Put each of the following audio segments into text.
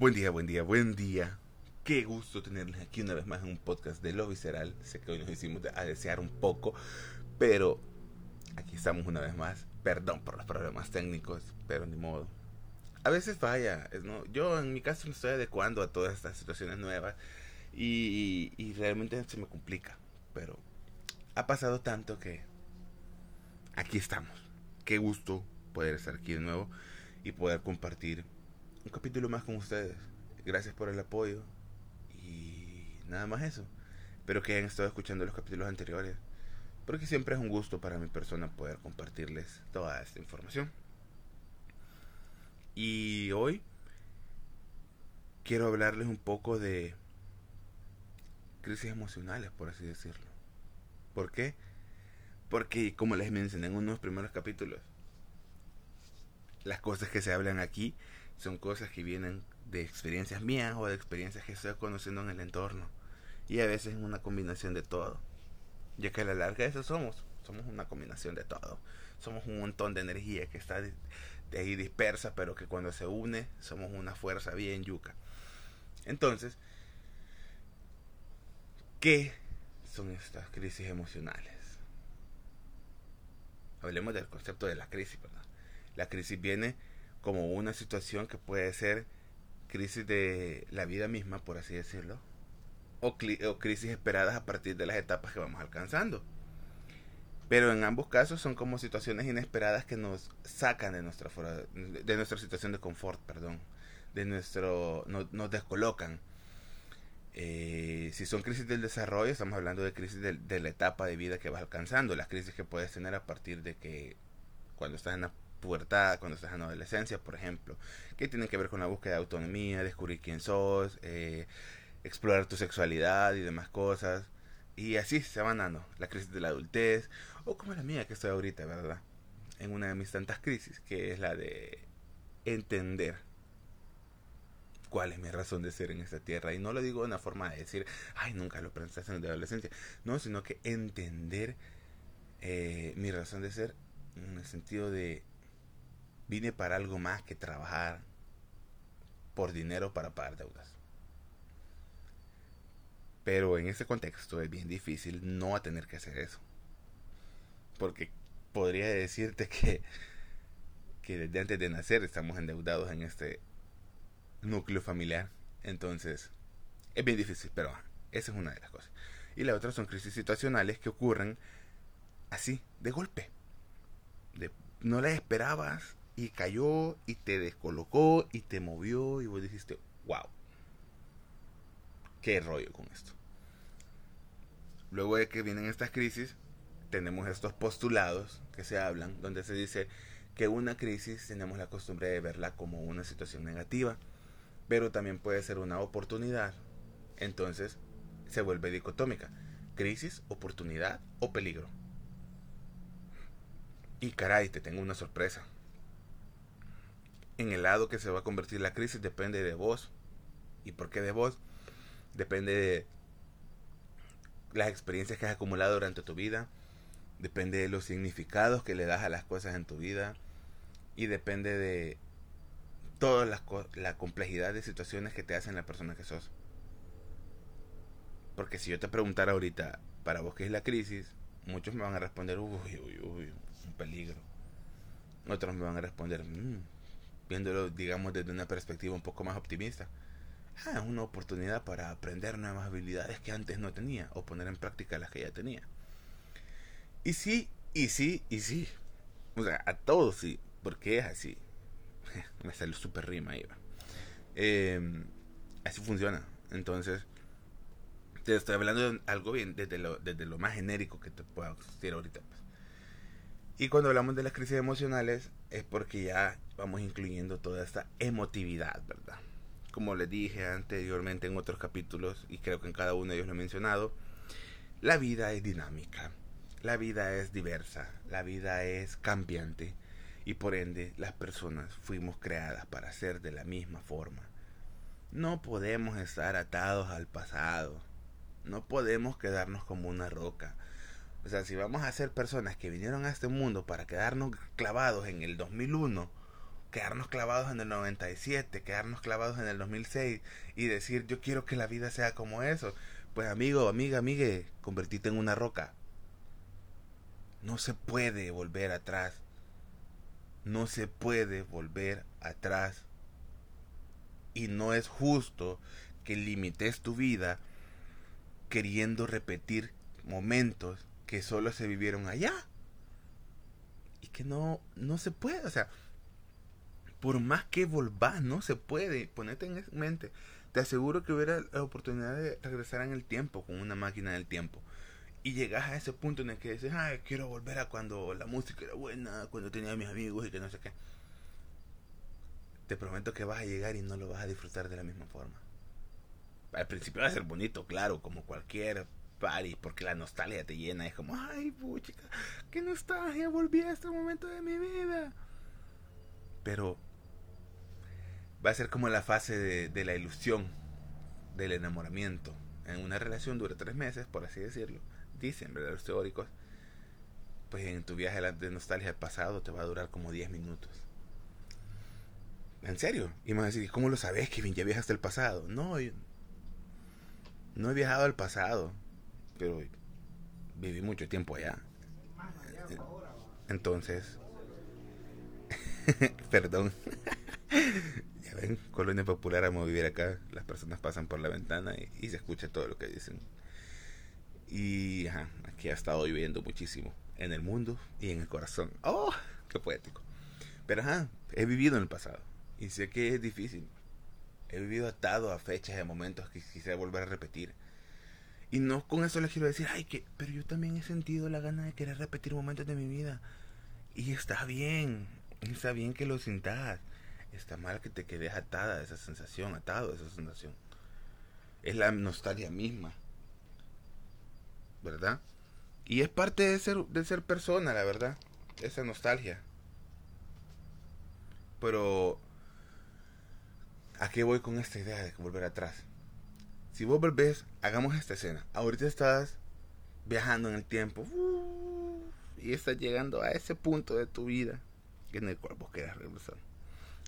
Buen día, buen día, buen día. Qué gusto tenerles aquí una vez más en un podcast de Lo Visceral. Sé que hoy nos hicimos a desear un poco, pero aquí estamos una vez más. Perdón por los problemas técnicos, pero ni modo. A veces falla. ¿no? Yo en mi caso me estoy adecuando a todas estas situaciones nuevas y, y realmente se me complica. Pero ha pasado tanto que aquí estamos. Qué gusto poder estar aquí de nuevo y poder compartir un capítulo más con ustedes. Gracias por el apoyo y nada más eso. Espero que hayan estado escuchando los capítulos anteriores, porque siempre es un gusto para mi persona poder compartirles toda esta información. Y hoy quiero hablarles un poco de crisis emocionales, por así decirlo. ¿Por qué? Porque, como les mencioné en unos primeros capítulos, las cosas que se hablan aquí son cosas que vienen de experiencias mías o de experiencias que estoy conociendo en el entorno. Y a veces es una combinación de todo. Ya que a la larga eso somos. Somos una combinación de todo. Somos un montón de energía que está de, ahí dispersa, pero que cuando se une somos una fuerza bien yuca. Entonces, ¿qué son estas crisis emocionales? Hablemos del concepto de la crisis, ¿verdad? La crisis viene como una situación que puede ser crisis de la vida misma, por así decirlo, o, crisis esperadas a partir de las etapas que vamos alcanzando. Pero en ambos casos son como situaciones inesperadas que nos sacan de nuestra, de nuestra situación de confort, perdón, de nuestro, nos descolocan. Eh, si son crisis del desarrollo, estamos hablando de crisis de, de, la etapa de vida que vas alcanzando, las crisis que puedes tener a partir de que cuando estás en la pubertad, cuando estás en adolescencia, por ejemplo, que tienen que ver con la búsqueda de autonomía, descubrir quién sos, eh, explorar tu sexualidad y demás cosas. Y así se van dando la crisis de la adultez, o como la mía que estoy ahorita, ¿verdad? En una de mis tantas crisis, que es la de entender cuál es mi razón de ser en esta tierra. Y no lo digo de una forma de decir, ay, nunca lo pensaste en la adolescencia. No, sino que entender eh, mi razón de ser en el sentido de Vine para algo más que trabajar por dinero para pagar deudas. Pero en ese contexto es bien difícil no tener que hacer eso. Porque podría decirte que, que desde antes de nacer estamos endeudados en este núcleo familiar. Entonces, es bien difícil, pero esa es una de las cosas. Y la otra son crisis situacionales que ocurren así, de golpe. De, no las esperabas y cayó y te descolocó y te movió y vos dijiste, wow, qué rollo con esto. Luego de que vienen estas crisis, tenemos estos postulados que se hablan, donde se dice que una crisis tenemos la costumbre de verla como una situación negativa, pero también puede ser una oportunidad. Entonces se vuelve dicotómica. Crisis, oportunidad o peligro. Y caray, te tengo una sorpresa en el lado que se va a convertir la crisis depende de vos. ¿Y por qué de vos? Depende de las experiencias que has acumulado durante tu vida, depende de los significados que le das a las cosas en tu vida y depende de toda la, la complejidad de situaciones que te hacen la persona que sos. Porque si yo te preguntara ahorita, para vos qué es la crisis, muchos me van a responder, uy, uy, uy, un peligro. Otros me van a responder, mmm, viéndolo, digamos, desde una perspectiva un poco más optimista. Ah, es una oportunidad para aprender nuevas habilidades que antes no tenía o poner en práctica las que ya tenía. Y sí, y sí, y sí. O sea, a todos sí, porque es así. Me salió súper rima ahí. Eh, así funciona. Entonces, te estoy hablando de algo bien desde lo, desde lo más genérico que te pueda decir ahorita. Pues. Y cuando hablamos de las crisis emocionales es porque ya vamos incluyendo toda esta emotividad, ¿verdad? Como les dije anteriormente en otros capítulos, y creo que en cada uno de ellos lo he mencionado, la vida es dinámica, la vida es diversa, la vida es cambiante, y por ende las personas fuimos creadas para ser de la misma forma. No podemos estar atados al pasado, no podemos quedarnos como una roca, o sea, si vamos a ser personas que vinieron a este mundo para quedarnos clavados en el 2001 quedarnos clavados en el 97, quedarnos clavados en el 2006 y decir yo quiero que la vida sea como eso. Pues amigo, amiga, amigue, convertite en una roca. No se puede volver atrás. No se puede volver atrás. Y no es justo que limites tu vida queriendo repetir momentos que solo se vivieron allá. Y que no, no se puede. O sea, por más que volvás, no se puede. Ponete en mente. Te aseguro que hubiera la oportunidad de regresar en el tiempo con una máquina del tiempo. Y llegas a ese punto en el que dices, ay, quiero volver a cuando la música era buena, cuando tenía a mis amigos y que no sé qué. Te prometo que vas a llegar y no lo vas a disfrutar de la misma forma. Al principio va a ser bonito, claro, como cualquier party, porque la nostalgia te llena. Es como, ay, puchica, qué nostalgia, volví a este momento de mi vida. Pero va a ser como la fase de, la ilusión, del enamoramiento. En una relación dura tres meses, por así decirlo. Dicen, ¿verdad? Los teóricos. Pues en tu viaje de nostalgia al pasado te va a durar como 10 minutos. ¿En serio? Y me vas a decir, ¿cómo lo sabes, Kevin? ¿Ya viajaste al pasado? No, no he viajado al pasado, pero viví mucho tiempo allá. Entonces, perdón. ya ven, colonia popular, vamos a vivir acá. Las personas pasan por la ventana y, se escucha todo lo que dicen. Y ajá, aquí ha estado viviendo muchísimo. En el mundo y en el corazón. ¡Oh! ¡Qué poético! Pero ajá, he vivido en el pasado. Y sé que es difícil. He vivido atado a fechas y a momentos que quisiera volver a repetir. Y no con eso les quiero decir, ay, que, pero yo también he sentido la gana de querer repetir momentos de mi vida. Y está bien, está bien que lo sintas. Está mal que te quedes atada a esa sensación, atado a esa sensación. Es la nostalgia misma. ¿Verdad? Y es parte de ser, de ser persona, la verdad. Esa nostalgia. Pero ¿A qué voy con esta idea de volver atrás? Si vos volvés, hagamos esta escena. Ahorita estás viajando en el tiempo y estás llegando a ese punto de tu vida en el cual vos querés regresar.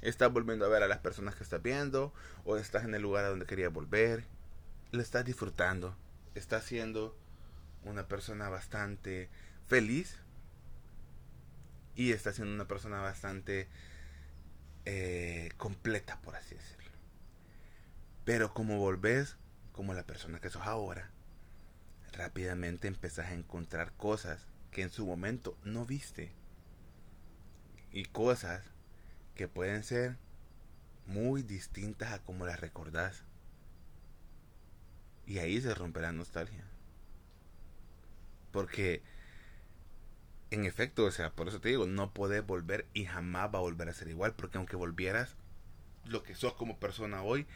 Estás volviendo a ver a las personas que estás viendo o estás en el lugar a donde querías volver. Lo estás disfrutando. Estás siendo una persona bastante feliz y estás siendo una persona bastante eh, completa, por así decirlo. Pero como volvés como la persona que sos ahora, rápidamente empezás a encontrar cosas que en su momento no viste. Y cosas que pueden ser muy distintas a como las recordás. Y ahí se rompe la nostalgia. Porque, en efecto, o sea, por eso te digo, no podés volver y jamás va a volver a ser igual. Porque aunque volvieras, lo que sos como persona hoy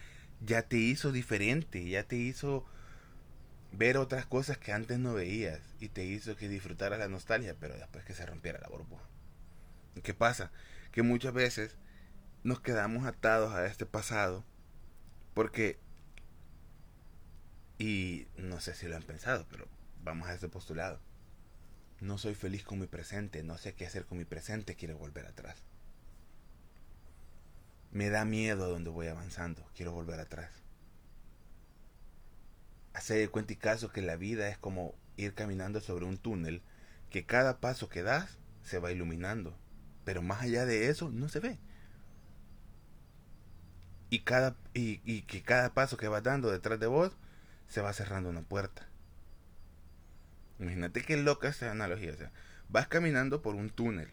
ya te hizo diferente, ya te hizo ver otras cosas que antes no veías y te hizo que disfrutaras la nostalgia, pero después que se rompiera la burbuja. ¿Qué pasa? Que muchas veces nos quedamos atados a este pasado porque, y no sé si lo han pensado, pero vamos a este postulado. No soy feliz con mi presente, no sé qué hacer con mi presente, quiero volver atrás. Me da miedo donde voy avanzando. Quiero volver atrás. Hacer de cuenta y caso que la vida es como ir caminando sobre un túnel que cada paso que das se va iluminando. Pero más allá de eso no se ve. Y, cada, y, que cada paso que vas dando detrás de vos se va cerrando una puerta. Imagínate qué loca esa analogía. O sea, vas caminando por un túnel.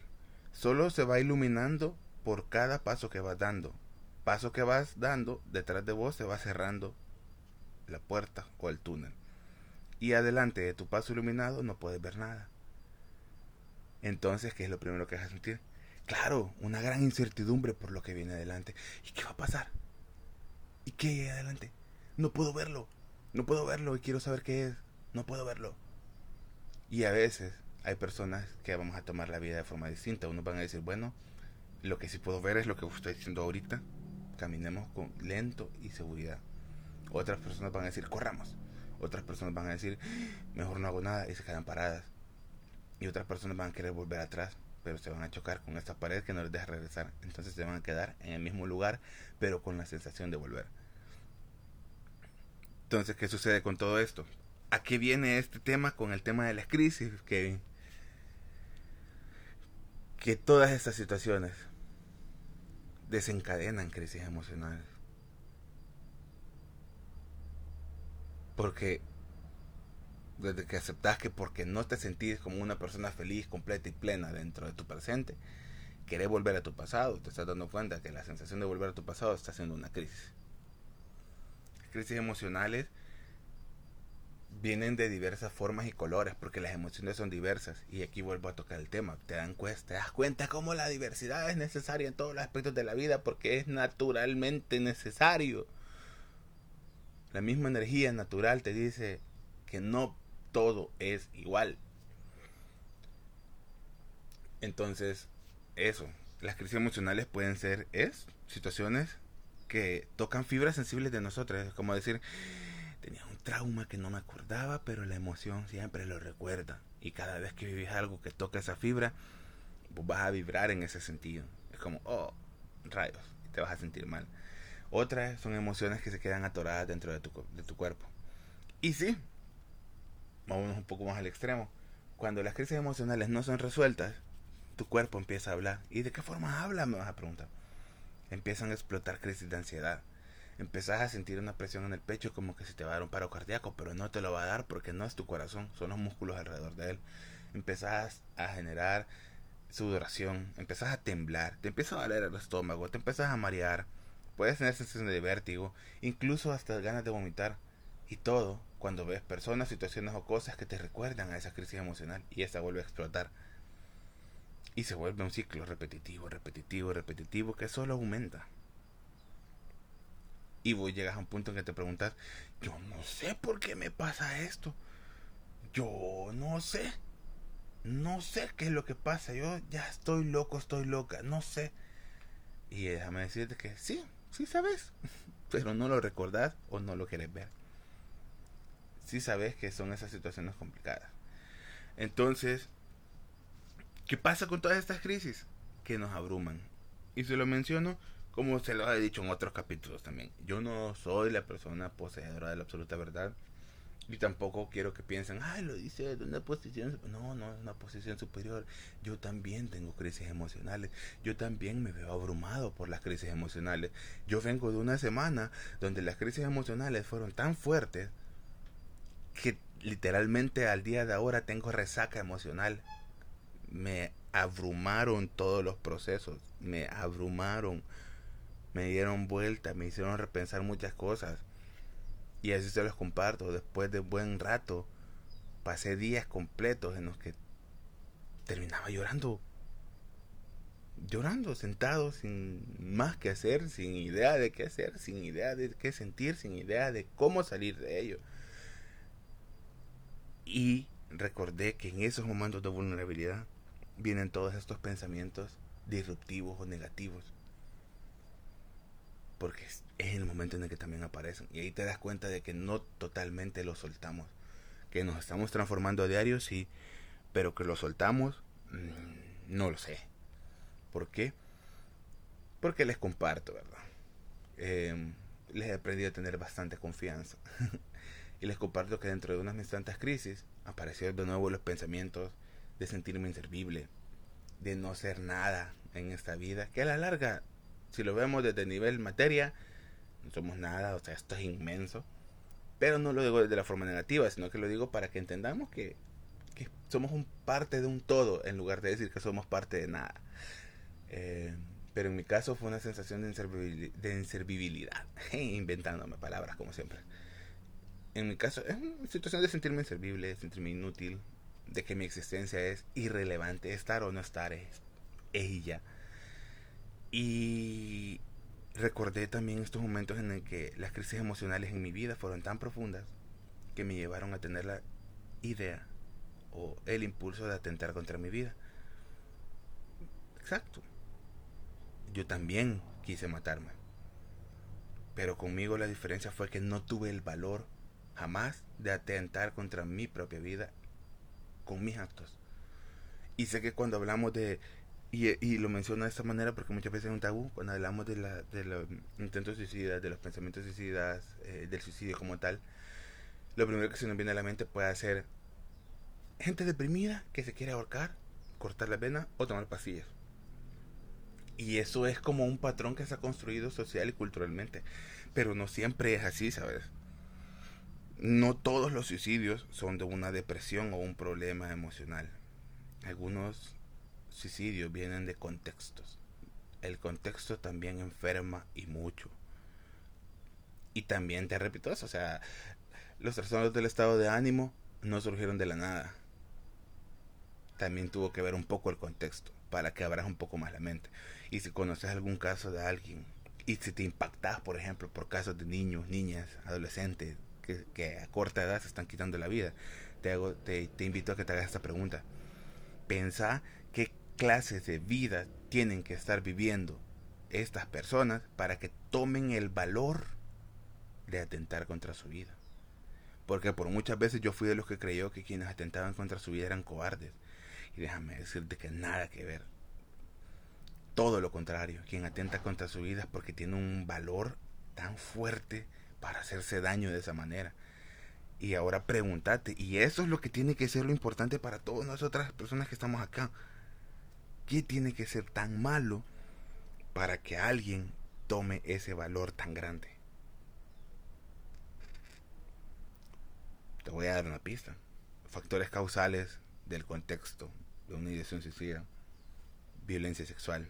Solo se va iluminando por cada paso que vas dando. Paso que vas dando, detrás de vos se va cerrando la puerta o el túnel. Y adelante de tu paso iluminado no puedes ver nada. Entonces, ¿qué es lo primero que vas a sentir? Claro, una gran incertidumbre por lo que viene adelante. ¿Y qué va a pasar? ¿Y qué hay adelante? No puedo verlo. No puedo verlo y quiero saber qué es. No puedo verlo. Y a veces hay personas que vamos a tomar la vida de forma distinta. Unos van a decir, bueno, lo que sí puedo ver es lo que estoy diciendo ahorita. Caminemos con lento y seguridad. Otras personas van a decir, corramos. Otras personas van a decir, mejor no hago nada y se quedan paradas. Y otras personas van a querer volver atrás pero se van a chocar con esta pared que no les deja regresar. Entonces se van a quedar en el mismo lugar, pero con la sensación de volver. Entonces, ¿qué sucede con todo esto? ¿A qué viene este tema con el tema de las crisis, Kevin? Que todas estas situaciones desencadenan crisis emocionales. Porque desde que aceptas que porque no te sentís como una persona feliz, completa y plena dentro de tu presente, querés volver a tu pasado, te estás dando cuenta que la sensación de volver a tu pasado está haciendo una crisis. crisis emocionales vienen de diversas formas y colores, porque las emociones son diversas. Y aquí vuelvo a tocar el tema. Te, dan te das cuenta cómo la diversidad es necesaria en todos los aspectos de la vida, porque es naturalmente necesario. La misma energía natural te dice que no todo es igual. Entonces, eso, las crisis emocionales pueden ser, es, situaciones que tocan fibras sensibles de nosotros. Es como decir, tenía un trauma que no me acordaba, pero la emoción siempre lo recuerda. Y cada vez que vivís algo que toca esa fibra, vos vas a vibrar en ese sentido. Es como, oh, rayos, te vas a sentir mal. Otras son emociones que se quedan atoradas dentro de tu, de tu cuerpo. Y sí, vámonos un poco más al extremo. Cuando las crisis emocionales no son resueltas, tu cuerpo empieza a hablar. ¿Y de qué forma habla? Me vas a preguntar. Empiezan a explotar crisis de ansiedad. Empezás a sentir una presión en el pecho como que se te va a dar un paro cardíaco, pero no te lo va a dar porque no es tu corazón, son los músculos alrededor de él. Empezás a generar sudoración, empezás a temblar, te empieza a valer el estómago, te empiezas a marear, puedes tener sensación de vértigo, incluso hasta ganas de vomitar. Y todo cuando ves personas, situaciones o cosas que te recuerdan a esa crisis emocional y esa vuelve a explotar. Y se vuelve un ciclo repetitivo, repetitivo, repetitivo que solo aumenta. Y vos llegas a un punto en que te preguntas, yo no sé por qué me pasa esto. Yo no sé. No sé qué es lo que pasa. Yo ya estoy loco, estoy loca. No sé. Y déjame decirte que sí, sí sabes. Pero no lo recordás o no lo quieres ver si sabes que son esas situaciones complicadas. Entonces, ¿qué pasa con todas estas crisis? Que nos abruman. Y se lo menciono como se lo he dicho en otros capítulos también. Yo no soy la persona poseedora de la absoluta verdad. Y tampoco quiero que piensen, ay, lo dice de una posición. No, no es una posición superior. Yo también tengo crisis emocionales. Yo también me veo abrumado por las crisis emocionales. Yo vengo de una semana donde las crisis emocionales fueron tan fuertes que literalmente al día de ahora tengo resaca emocional. Me abrumaron todos los procesos, me abrumaron, me dieron vuelta, me hicieron repensar muchas cosas. Y así se los comparto. Después de buen rato, pasé días completos en los que terminaba llorando. Llorando, sentado, sin más que hacer, sin idea de qué hacer, sin idea de qué sentir, sin idea de cómo salir de ello. Y recordé que en esos momentos de vulnerabilidad vienen todos estos pensamientos disruptivos o negativos. Porque es, el momento en el que también aparecen. Y ahí te das cuenta de que no totalmente lo soltamos. Que nos estamos transformando a diario, sí. Pero que lo soltamos, mm, no lo sé. ¿Por qué? Porque les comparto, ¿verdad? Em, les he aprendido a tener bastante confianza. Y les comparto que dentro de unas mis tantas crisis aparecieron de nuevo los pensamientos de sentirme inservible, de no ser nada en esta vida, que a la larga, si lo vemos desde el nivel materia, no somos nada, o sea, esto es inmenso. Pero no lo digo desde la forma negativa, sino que lo digo para que entendamos que, que somos un parte de un todo, en lugar de decir que somos parte de nada. Eh, pero en mi caso fue una sensación de, de inservibilidad, inventándome palabras como siempre en mi caso, es una situación de sentirme inservible, de sentirme inútil, de que mi existencia es irrelevante, estar o no estar es ella. Y recordé también estos momentos en el que las crisis emocionales en mi vida fueron tan profundas que me llevaron a tener la idea o el impulso de atentar contra mi vida. Exacto. Yo también quise matarme. Pero conmigo la diferencia fue que no tuve el valor jamás de atentar contra mi propia vida con mis actos. Y sé que cuando hablamos de, y, lo menciono de esta manera porque muchas veces es un tabú, cuando hablamos de, la, los intentos suicidas, de los pensamientos suicidas, eh, del suicidio como tal, lo primero que se nos viene a la mente puede ser gente deprimida que se quiere ahorcar, cortar la vena o tomar pastillas. Y eso es como un patrón que se ha construido social y culturalmente. Pero no siempre es así, ¿sabes? No todos los suicidios son de una depresión o un problema emocional. Algunos suicidios vienen de contextos. El contexto también enferma y mucho. Y también te repito eso, o sea, los trastornos del estado de ánimo no surgieron de la nada. También tuvo que ver un poco el contexto para que abras un poco más la mente. Y si conoces algún caso de alguien y si te impactas, por ejemplo, por casos de niños, niñas, adolescentes que, a corta edad se están quitando la vida, te, hago, te, invito a que te hagas esta pregunta. Pensa qué clases de vida tienen que estar viviendo estas personas para que tomen el valor de atentar contra su vida. Porque por muchas veces yo fui de los que creyó que quienes atentaban contra su vida eran cobardes. Y déjame decirte que nada que ver. Todo lo contrario. Quien atenta contra su vida es porque tiene un valor tan fuerte para hacerse daño de esa manera. Y ahora pregúntate, y eso es lo que tiene que ser lo importante para todas nosotras personas que estamos acá. ¿Qué tiene que ser tan malo para que alguien tome ese valor tan grande? Te voy a dar una pista. Factores causales del contexto de una ideación suicida. Violencia sexual.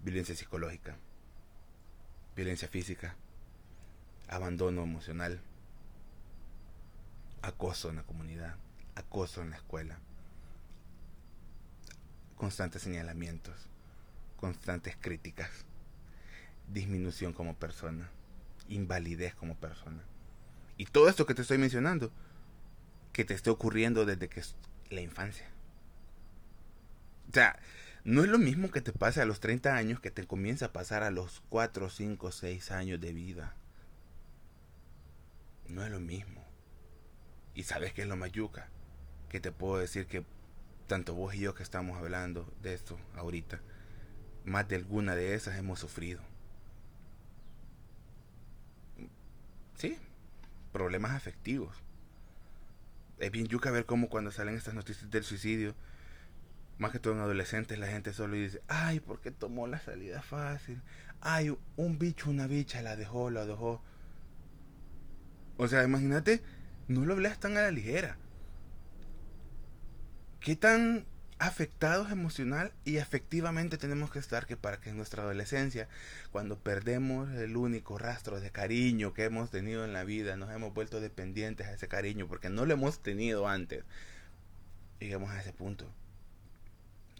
Violencia psicológica. Violencia física. Abandono emocional. Acoso en la comunidad. Acoso en la escuela. Constantes señalamientos. Constantes críticas. Disminución como persona. Invalidez como persona y todo esto que te estoy mencionando, que te esté ocurriendo desde que es la infancia. O sea, no es lo mismo que te pase a los 30 años que te comienza a pasar a los 4, 5, 6 años de vida. No es lo mismo. Y sabes que es lo mayuca. Que te puedo decir que tanto vos y yo que estamos hablando de esto ahorita, más de alguna de esas hemos sufrido. Sí, problemas afectivos. Es bien yuca ver cómo cuando salen estas noticias del suicidio, más que todo en adolescentes, la gente solo dice, ay, ¿por qué tomó la salida fácil? Ay, un bicho, una bicha la dejó, la dejó. O sea, imagínate, no lo veas tan a la ligera. ¿Qué tan afectados emocional y afectivamente tenemos que estar que para que en nuestra adolescencia, cuando perdemos el único rastro de cariño que hemos tenido en la vida, nos hemos vuelto dependientes a ese cariño porque no lo hemos tenido antes, llegamos a ese punto.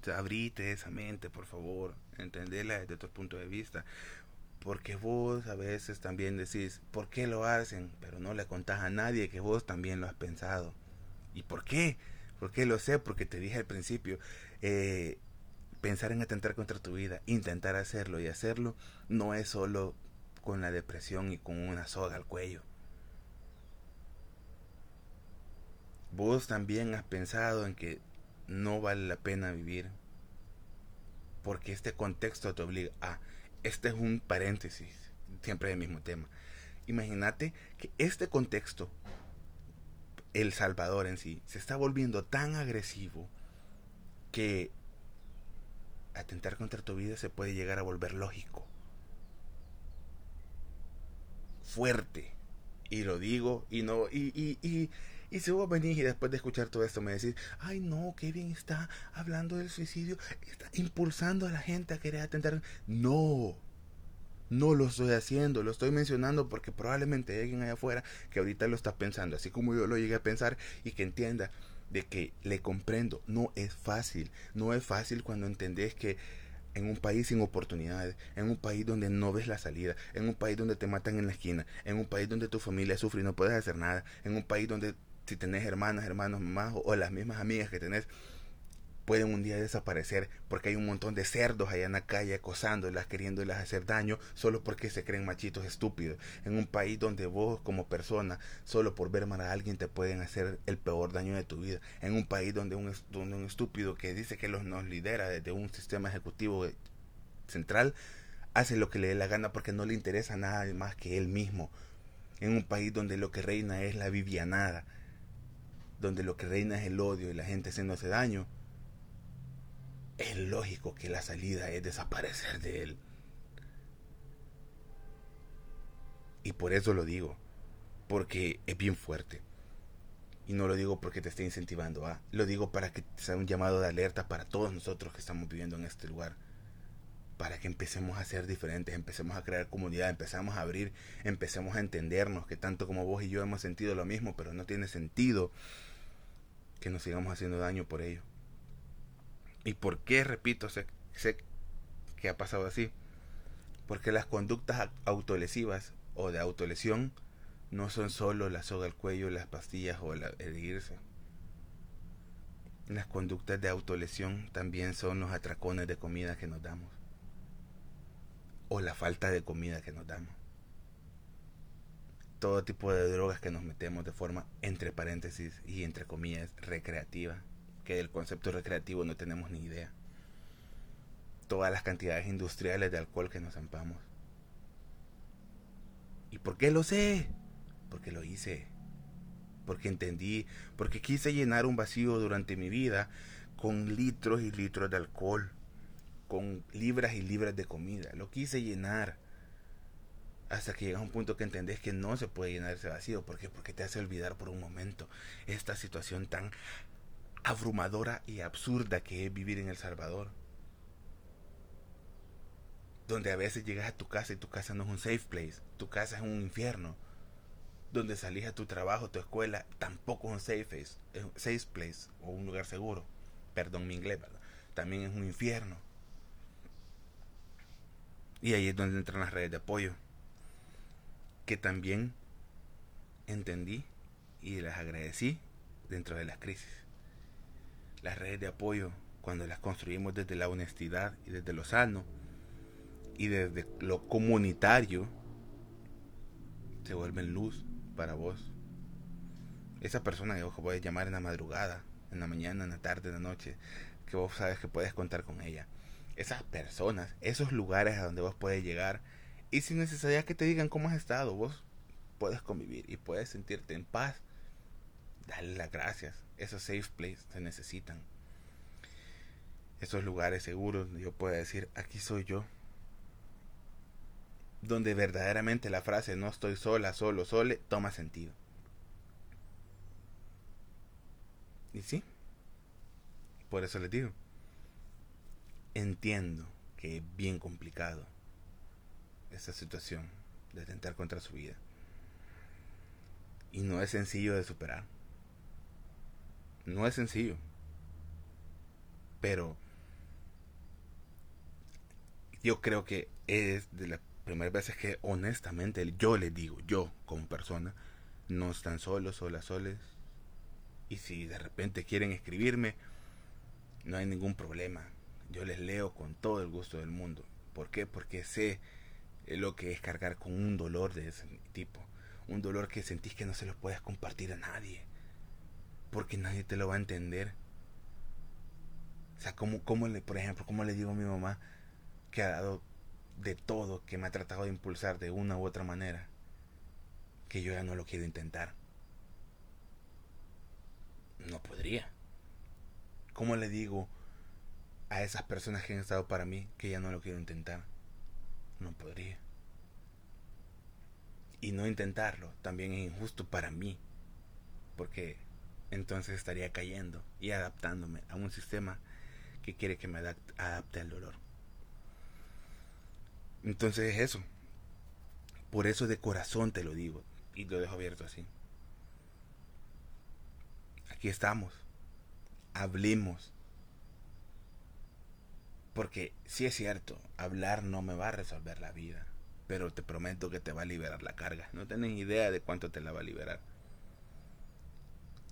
O abrite esa mente, por favor, entenderla desde tu punto de vista. Porque vos a veces también decís, ¿por qué lo hacen? Pero no le contás a nadie que vos también lo has pensado. ¿Y por qué? ¿Por qué lo sé? Porque te dije al principio, eh, pensar en atentar contra tu vida, intentar hacerlo y hacerlo, no es solo con la depresión y con una soga al cuello. Vos también has pensado en que no vale la pena vivir porque este contexto te obliga a... Este es un paréntesis, siempre el mismo tema. Imagínate que este contexto el Salvador en sí se está volviendo tan agresivo que atentar contra tu vida se puede llegar a volver lógico. Fuerte. Y lo digo, y no, y, y, y si vos venís y después de escuchar todo esto me decís, ay no, qué bien está hablando del suicidio, está impulsando a la gente a querer atentar. No, no lo estoy haciendo, lo estoy mencionando porque probablemente hay alguien allá afuera que ahorita lo está pensando, así como yo lo llegué a pensar y que entienda de que le comprendo. No es fácil, no es fácil cuando entendés que en un país sin oportunidades, en un país donde no ves la salida, en un país donde te matan en la esquina, en un país donde tu familia sufre y no puedes hacer nada, en un país donde si tenés hermanas, hermanos, mamás o, las mismas amigas que tenés, pueden un día desaparecer porque hay un montón de cerdos allá en la calle acosándolas, queriéndolas hacer daño, solo porque se creen machitos estúpidos. En un país donde vos como persona, solo por ver mal a alguien, te pueden hacer el peor daño de tu vida. En un país donde un, donde un estúpido que dice que los, nos lidera desde un sistema ejecutivo central, hace lo que le dé la gana porque no le interesa nada más que él mismo. En un país donde lo que reina es la vivianada, donde lo que reina es el odio y la gente haciéndose daño, es lógico que la salida es desaparecer de él. Y por eso lo digo, porque es bien fuerte. Y no lo digo porque te esté incentivando a, lo digo para que sea un llamado de alerta para todos nosotros que estamos viviendo en este lugar. Para que empecemos a ser diferentes, empecemos a crear comunidad, empecemos a abrir, empecemos a entendernos, que tanto como vos y yo hemos sentido lo mismo, pero no tiene sentido que nos sigamos haciendo daño por ello. ¿Y por qué, repito, sé, sé que ha pasado así? Porque las conductas autolesivas o de autolesión no son solo la soga al cuello, las pastillas o el herirse. Las conductas de autolesión también son los atracones de comida que nos damos. O la falta de comida que nos damos. Todo tipo de drogas que nos metemos de forma, entre paréntesis y entre comillas, recreativa que del concepto recreativo no tenemos ni idea. Todas las cantidades industriales de alcohol que nos zampamos. ¿Y por qué lo sé? Porque lo hice. Porque entendí, porque quise llenar un vacío durante mi vida con litros y litros de alcohol, con libras y libras de comida. Lo quise llenar hasta que llega un punto que entendés que no se puede llenar ese vacío. ¿Por qué? Porque te hace olvidar por un momento esta situación tan abrumadora y absurda que es vivir en El Salvador. Donde a veces llegas a tu casa y tu casa no es un safe place, tu casa es un infierno. Donde salís a tu trabajo, tu escuela, tampoco es un safe place, es un safe place o un lugar seguro. Perdón mi inglés, ¿verdad? También es un infierno. Y ahí es donde entran las redes de apoyo. Que también entendí y las agradecí dentro de las crisis las redes de apoyo, cuando las construimos desde la honestidad y desde lo sano y desde lo comunitario, se vuelven luz para vos. Esa persona que vos puedes llamar en la madrugada, en la mañana, en la tarde, en la noche, que vos sabes que puedes contar con ella. Esas personas, esos lugares a donde vos puedes llegar y sin necesidad que te digan cómo has estado, vos puedes convivir y puedes sentirte en paz. Dale las gracias esos safe places se necesitan. Esos lugares seguros donde yo pueda decir, aquí soy yo. Donde verdaderamente la frase no estoy sola, solo, sole, toma sentido. Y sí, por eso les digo, entiendo que es bien complicado esta situación de tentar contra su vida. Y no es sencillo de superar. No es sencillo. Pero yo creo que es de las primeras veces que honestamente yo les digo, yo como persona, no están solos, solas, soles. Y si de repente quieren escribirme, no hay ningún problema. Yo les leo con todo el gusto del mundo. ¿Por qué? Porque sé lo que es cargar con un dolor de ese tipo. Un dolor que sentís que no se lo puedes compartir a nadie porque nadie te lo va a entender. O sea, ¿cómo, cómo le, por ejemplo, cómo le digo a mi mamá que ha dado de todo, que me ha tratado de impulsar de una u otra manera, que yo ya no lo quiero intentar? No podría. ¿Cómo le digo a esas personas que han estado para mí que ya no lo quiero intentar? No podría. Y no intentarlo también es injusto para mí, porque entonces estaría cayendo y adaptándome a un sistema que quiere que me adapte al dolor. Entonces es eso. Por eso de corazón te lo digo y lo dejo abierto así. Aquí estamos. Hablemos. Porque si es cierto, hablar no me va a resolver la vida, pero te prometo que te va a liberar la carga. No tenés idea de cuánto te la va a liberar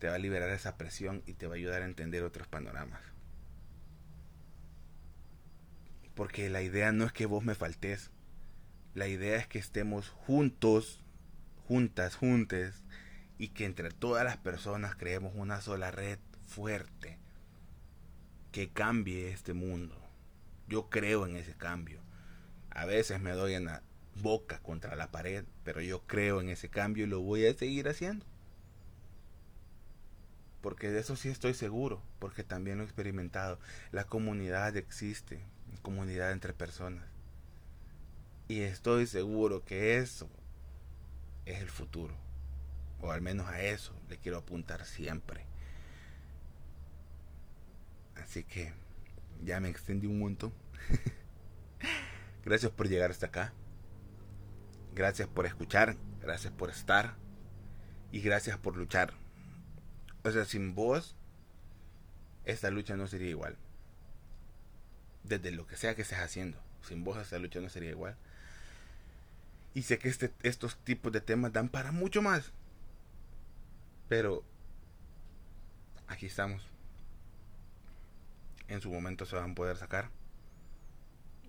te va a liberar esa presión y te va a ayudar a entender otros panoramas. Porque la idea no es que vos me faltes. La idea es que estemos juntos, juntas, juntes, y que entre todas las personas creemos una sola red fuerte que cambie este mundo. Yo creo en ese cambio. A veces me doy en la boca contra la pared, pero yo creo en ese cambio y lo voy a seguir haciendo. Porque de eso sí estoy seguro, porque también lo he experimentado. La comunidad existe, comunidad entre personas. Y estoy seguro que eso es el futuro. O al menos a eso le quiero apuntar siempre. Así que ya me extendí un montón. gracias por llegar hasta acá. Gracias por escuchar. Gracias por estar. Y gracias por luchar. O sea, sin vos, esta lucha no sería igual. Desde lo que sea que estés haciendo. Sin vos, esta lucha no sería igual. Y sé que este, estos tipos de temas dan para mucho más. Pero aquí estamos. En su momento se van a poder sacar.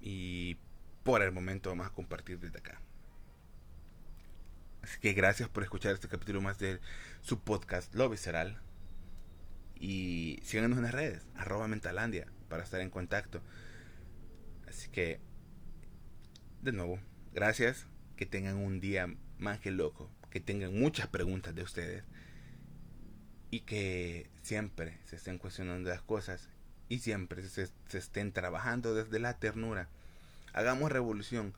Y por el momento vamos a compartir desde acá. Así que gracias por escuchar este capítulo más de su podcast Lo Visceral. Y síganos en las redes, arroba Mentalandia, para estar en contacto. Así que, de nuevo, gracias. Que tengan un día más que loco. Que tengan muchas preguntas de ustedes y que siempre se estén cuestionando las cosas y siempre se, estén trabajando desde la ternura. Hagamos revolución,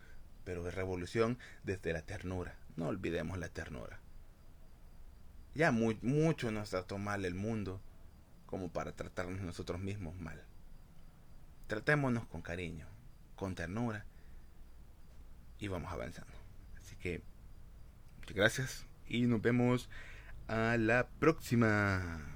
pero revolución desde la ternura. No olvidemos la ternura. Ya mucho nos trató mal el mundo como para tratarnos nosotros mismos mal. Tratémonos con cariño, con ternura y vamos avanzando. Así que muchas gracias y nos vemos a la próxima.